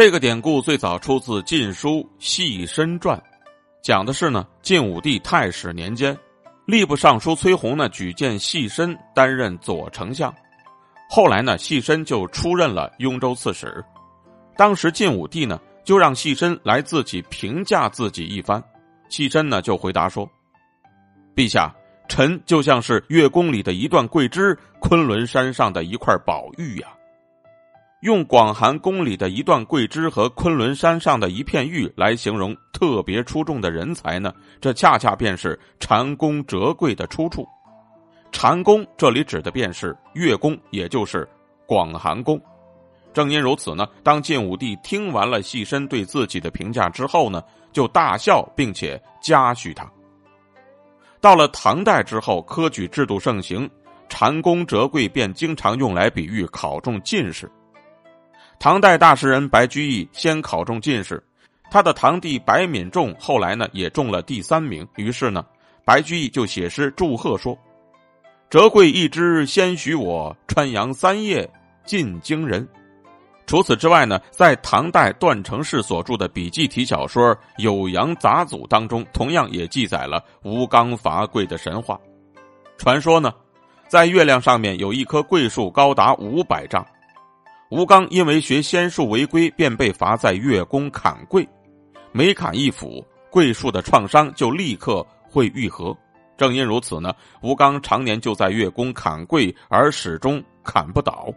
这个典故最早出自《晋书·细申传》，讲的是呢，晋武帝太始年间，吏部尚书崔洪呢举荐细申担任左丞相，后来呢，细申就出任了雍州刺史。当时晋武帝呢就让细申来自己评价自己一番，细申呢就回答说：“陛下，臣就像是月宫里的一段桂枝，昆仑山上的一块宝玉呀。”用广寒宫里的一段桂枝和昆仑山上的一片玉来形容特别出众的人才呢？这恰恰便是蟾宫折桂的出处。蟾宫这里指的便是月宫，也就是广寒宫。正因如此呢，当晋武帝听完了细身对自己的评价之后呢，就大笑，并且嘉许他。到了唐代之后，科举制度盛行，蟾宫折桂便经常用来比喻考中进士。唐代大诗人白居易先考中进士，他的堂弟白敏仲后来呢也中了第三名。于是呢，白居易就写诗祝贺说：“折桂一枝先许我，穿杨三叶进京人。”除此之外呢，在唐代段成式所著的笔记体小说《酉阳杂俎》当中，同样也记载了吴刚伐桂的神话。传说呢，在月亮上面有一棵桂树，高达五百丈。吴刚因为学仙术违规，便被罚在月宫砍桂，每砍一斧，桂树的创伤就立刻会愈合。正因如此呢，吴刚常年就在月宫砍桂，而始终砍不倒。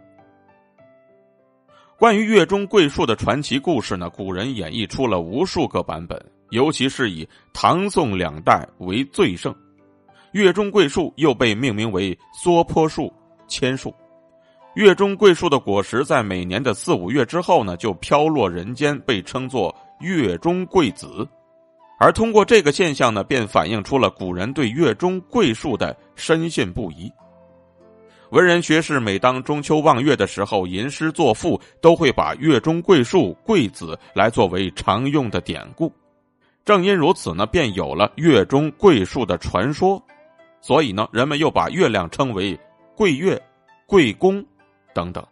关于月中桂树的传奇故事呢，古人演绎出了无数个版本，尤其是以唐宋两代为最盛。月中桂树又被命名为梭坡树、千树。月中桂树的果实在每年的四五月之后呢，就飘落人间，被称作月中桂子。而通过这个现象呢，便反映出了古人对月中桂树的深信不疑。文人学士每当中秋望月的时候吟诗作赋，都会把月中桂树、桂子来作为常用的典故。正因如此呢，便有了月中桂树的传说。所以呢，人们又把月亮称为桂月、桂宫。等等。